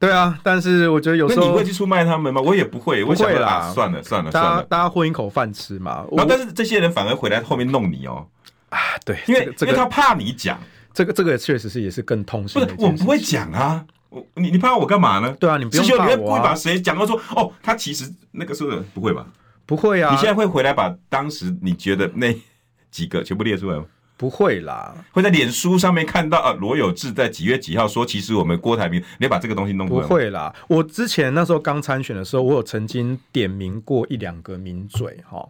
对啊，但是我觉得有时候你会去出卖他们吗？我也不会，不会啦。啊、算了算了，算了，大家混一口饭吃嘛。然后但是这些人反而回来后面弄你哦。啊，对，因为、这个、因为他怕你讲，这个这个确实是也是更痛心。不是，我不会讲啊。我你你怕我干嘛呢？对啊，你不用怕我、啊。你会故意把谁讲到说哦，他其实那个时候不会吧？不会啊。你现在会回来把当时你觉得那几个全部列出来吗？不会啦，会在脸书上面看到啊，罗有志在几月几号说，其实我们郭台铭，你把这个东西弄。不会啦，我之前那时候刚参选的时候，我有曾经点名过一两个名嘴哈。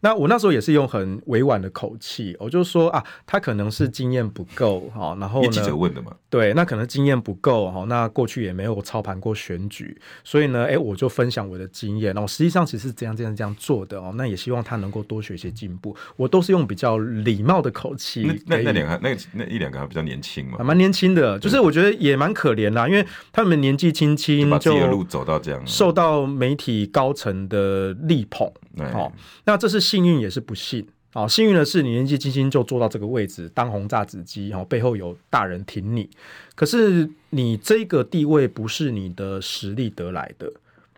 那我那时候也是用很委婉的口气，我就说啊，他可能是经验不够哈，然后呢，记者问的嘛，对，那可能经验不够哈，那过去也没有操盘过选举，所以呢，哎，我就分享我的经验，然后实际上其实是这样这样这样做的哦，那也希望他能够多学一些进步，我都是用比较礼貌的口气。那那两个那那一两个还比较年轻嘛，还蛮年轻的，就是我觉得也蛮可怜啦，因为他们年纪轻轻就把自己的路走到这样，受到媒体高层的力捧。好，那这是幸运也是不幸。哦，幸运的是你年纪轻轻就坐到这个位置当红炸子鸡，然后背后有大人挺你。可是你这个地位不是你的实力得来的，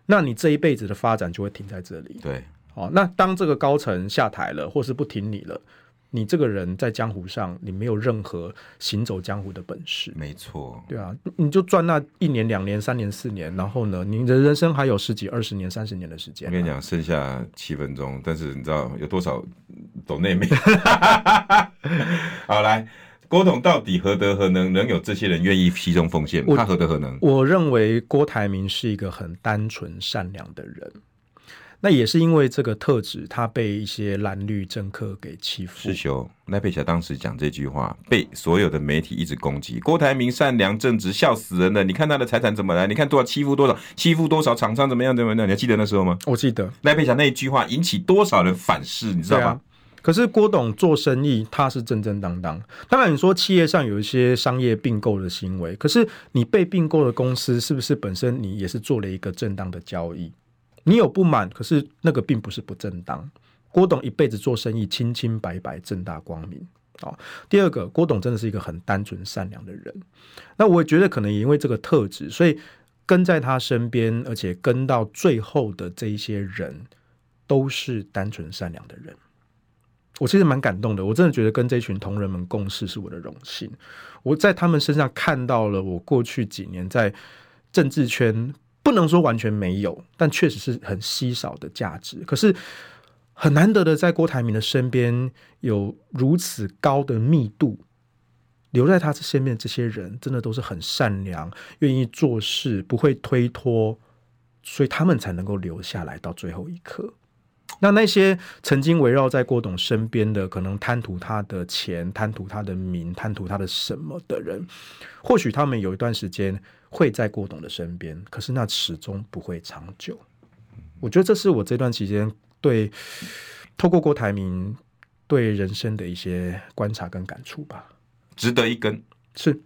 那你这一辈子的发展就会停在这里。对，好，那当这个高层下台了，或是不挺你了。你这个人在江湖上，你没有任何行走江湖的本事。没错，对啊，你就赚那一年、两年、三年、四年，然后呢，你的人生还有十几、二十年、三十年的时间。我跟你讲，剩下七分钟，但是你知道有多少懂内没？好，来，郭董到底何德何能，能有这些人愿意牺牲奉献？他何德何能？我认为郭台铭是一个很单纯善良的人。那也是因为这个特质，他被一些蓝绿政客给欺负。师兄，赖佩霞当时讲这句话，被所有的媒体一直攻击。郭台铭善良正直，笑死人了！你看他的财产怎么来？你看多少欺负多少，欺负多少厂商怎么样怎么样？你还记得那时候吗？我记得赖佩霞那一句话引起多少人反噬，你知道吗？可是郭董做生意，他是正正当当。当然，你说企业上有一些商业并购的行为，可是你被并购的公司，是不是本身你也是做了一个正当的交易？你有不满，可是那个并不是不正当。郭董一辈子做生意，清清白白，正大光明。哦，第二个，郭董真的是一个很单纯善良的人。那我觉得，可能也因为这个特质，所以跟在他身边，而且跟到最后的这一些人，都是单纯善良的人。我其实蛮感动的，我真的觉得跟这群同仁们共事是我的荣幸。我在他们身上看到了我过去几年在政治圈。不能说完全没有，但确实是很稀少的价值。可是很难得的，在郭台铭的身边有如此高的密度，留在他身边这些人，真的都是很善良、愿意做事、不会推脱，所以他们才能够留下来到最后一刻。那那些曾经围绕在郭董身边的，可能贪图他的钱、贪图他的名、贪图他的什么的人，或许他们有一段时间。会在郭董的身边，可是那始终不会长久。我觉得这是我这段期间对透过郭台铭对人生的一些观察跟感触吧。值得一根是。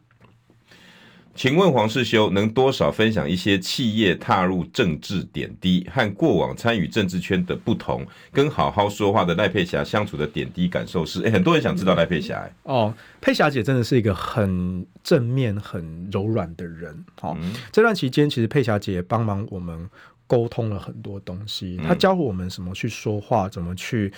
请问黄世修能多少分享一些企业踏入政治点滴和过往参与政治圈的不同，跟好好说话的赖佩霞相处的点滴感受是？哎，很多人想知道赖佩霞、欸。哦，佩霞姐真的是一个很正面、很柔软的人。哦，嗯、这段期间其实佩霞姐也帮忙我们沟通了很多东西，她教我们什么去说话，怎么去。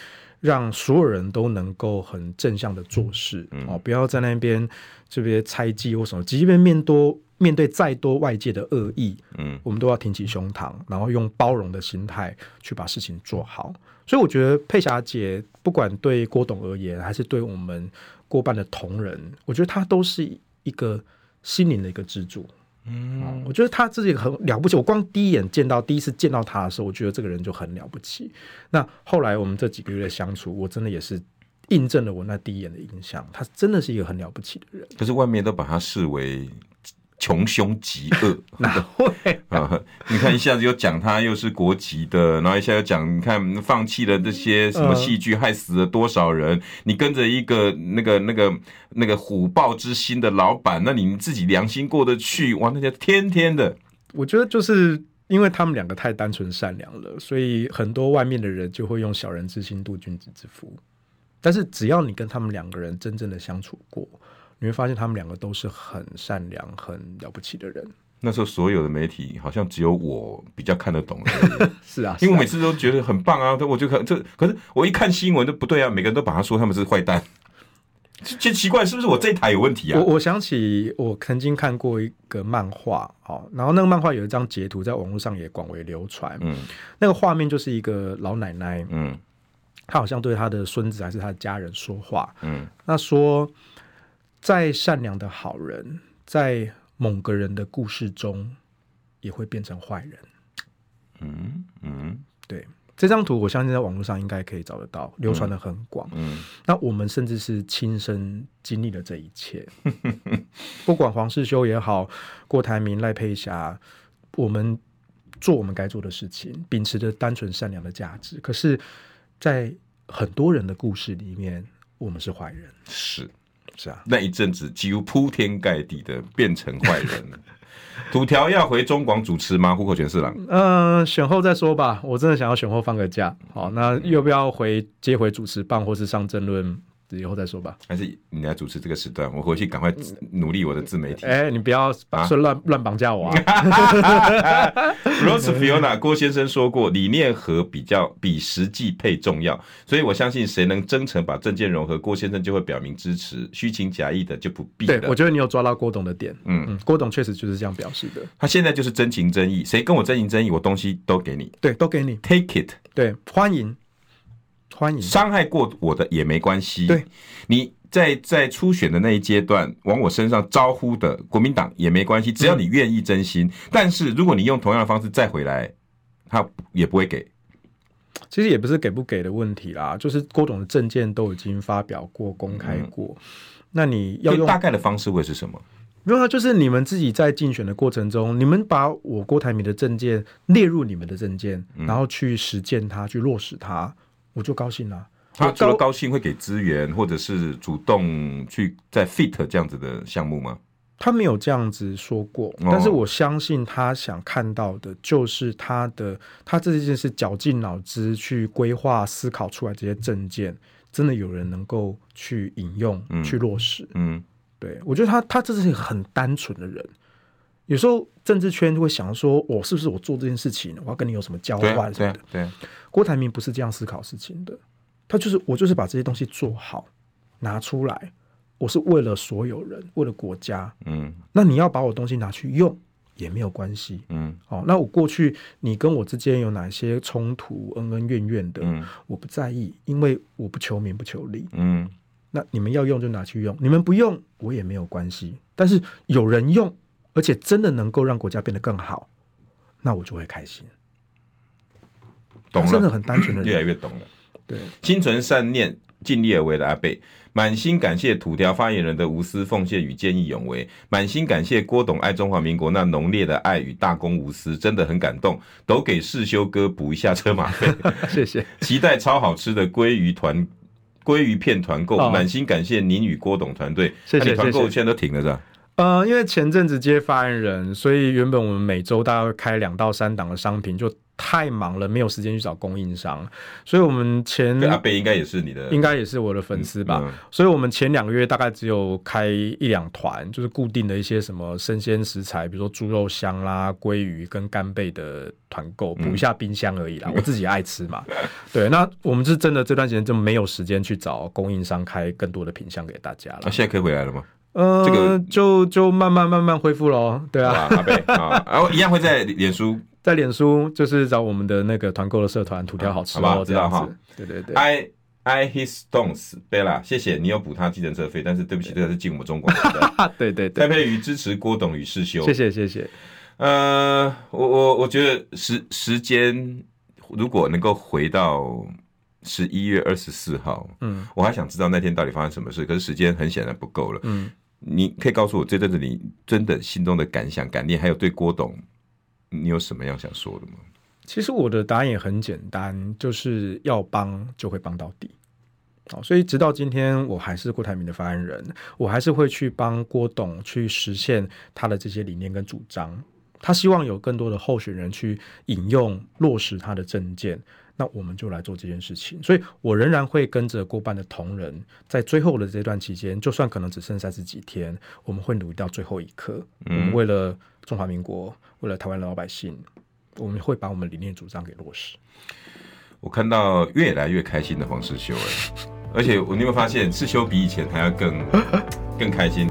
让所有人都能够很正向的做事，嗯、哦，不要在那边这边猜忌或什么，即便面多面对再多外界的恶意，嗯，我们都要挺起胸膛，然后用包容的心态去把事情做好。所以我觉得佩霞姐不管对郭董而言，还是对我们过半的同仁，我觉得她都是一个心灵的一个支柱。嗯，我觉得他自己很了不起。我光第一眼见到，第一次见到他的时候，我觉得这个人就很了不起。那后来我们这几个月的相处，我真的也是印证了我那第一眼的印象。他真的是一个很了不起的人。可是外面都把他视为。穷凶极恶，哪会 啊？你看一下子又讲他又是国籍的，然后一下又讲，你看放弃了这些什么戏剧，害死了多少人？你跟着一个那个那个那个虎豹之心的老板，那你自己良心过得去？哇，那些天天的，我觉得就是因为他们两个太单纯善良了，所以很多外面的人就会用小人之心度君子之腹。但是只要你跟他们两个人真正的相处过。你会发现他们两个都是很善良、很了不起的人。那时候所有的媒体好像只有我比较看得懂。是啊，因为我每次都觉得很棒啊，我就看这，可是我一看新闻都不对啊，每个人都把他说他们是坏蛋。其实奇怪，是不是我这一台有问题啊？我我想起我曾经看过一个漫画，哦，然后那个漫画有一张截图在网络上也广为流传。嗯，那个画面就是一个老奶奶，嗯，她好像对她的孙子还是她的家人说话，嗯，那说。再善良的好人，在某个人的故事中，也会变成坏人。嗯嗯，对，这张图我相信在网络上应该可以找得到，流传的很广。嗯，嗯，那我们甚至是亲身经历了这一切。不管黄世修也好，郭台铭、赖佩霞，我们做我们该做的事情，秉持着单纯善良的价值。可是，在很多人的故事里面，我们是坏人。是。是啊，那一阵子几乎铺天盖地的变成坏人了。土条要回中广主持吗？户口全是郎。嗯、呃，选后再说吧。我真的想要选后放个假。好，那要不要回接回主持棒，或是上争论？以后再说吧。还是你来主持这个时段，我回去赶快努力我的自媒体。哎、欸，你不要说乱乱绑架我啊！Rose Fiona 郭先生说过，理念和比较比实际配重要，所以我相信谁能真诚把政见融合，郭先生就会表明支持，虚情假意的就不必了。对，我觉得你有抓到郭董的点。嗯嗯，郭董确实就是这样表示的。他现在就是真情真意，谁跟我真情真意，我东西都给你。对，都给你，Take it。对，欢迎。欢迎，伤害过我的也没关系。对，你在在初选的那一阶段往我身上招呼的国民党也没关系，只要你愿意真心。嗯。但是如果你用同样的方式再回来，他也不会给。其实也不是给不给的问题啦，就是郭董的证件都已经发表过、公开过。嗯。那你要用大概的方式会是什么？没有啊，就是你们自己在竞选的过程中，你们把我郭台铭的证件列入你们的证件，然后去实践它，去落实它。我就高兴了。他除了高兴，会给资源，或者是主动去在 fit 这样子的项目吗？他没有这样子说过，但是我相信他想看到的就是他的，他这件事绞尽脑汁去规划、思考出来这些证件，真的有人能够去引用、嗯、去落实。嗯，对，我觉得他他这是一个很单纯的人。有时候政治圈就会想说，我、哦、是不是我做这件事情，我要跟你有什么交换什么的？对，对，郭台铭不是这样思考事情的，他就是我就是把这些东西做好，拿出来，我是为了所有人，为了国家。嗯，那你要把我东西拿去用也没有关系。嗯，哦，那我过去你跟我之间有哪些冲突，恩恩怨怨的，嗯，我不在意，因为我不求名不求利。嗯，那你们要用就拿去用，你们不用我也没有关系，但是有人用。而且真的能够让国家变得更好，那我就会开心。懂了，真的很单纯的人，越来越懂了。对，心存善念、尽力而为的阿贝，满心感谢土条发言人的无私奉献与见义勇为，满心感谢郭董爱中华民国那浓烈的爱与大公无私，真的很感动。都给世修哥补一下车马费，谢谢。期待超好吃的鲑鱼团、鲑鱼片团购，满、哦、心感谢您与郭董团队。谢谢。团购现在都停了是吧？呃，因为前阵子接发言人，所以原本我们每周大概会开两到三档的商品，就太忙了，没有时间去找供应商。所以我们前阿贝应该也是你的，应该也是我的粉丝吧、嗯嗯。所以我们前两个月大概只有开一两团，就是固定的一些什么生鲜食材，比如说猪肉香啦、鲑鱼跟干贝的团购，补一下冰箱而已啦。嗯、我自己爱吃嘛。对，那我们是真的这段时间就没有时间去找供应商开更多的品相给大家了。那、啊、现在可以回来了吗？呃，这个就就慢慢慢慢恢复喽，对啊，阿贝啊，然后一样会在脸书，在脸书就是找我们的那个团购的社团，土条好吃，好不好？知道哈，对对对。I I his stones Bella，谢谢你有补他计程车费，但是对不起，这个是进我们中国的。对 对？对，蔡佩瑜支持郭董与世修，谢谢谢谢。呃，我我我觉得时时间如果能够回到十一月二十四号，嗯，我还想知道那天到底发生什么事，可是时间很显然不够了，嗯，你可以告诉我这阵子你真的心中的感想、感念，还有对郭董，你有什么样想说的吗？其实我的答案也很简单，就是要帮就会帮到底。好，所以直到今天，我还是郭台铭的发言人，我还是会去帮郭董去实现他的这些理念跟主张。他希望有更多的候选人去引用落实他的政见，那我们就来做这件事情。所以我仍然会跟着过半的同仁，在最后的这段期间，就算可能只剩三十几天，我们会努力到最后一刻。嗯，为了中华民国，为了台湾的老百姓。我们会把我们理念主张给落实。我看到越来越开心的黄世修，哎，而且我你有没有发现世修比以前还要更 更开心？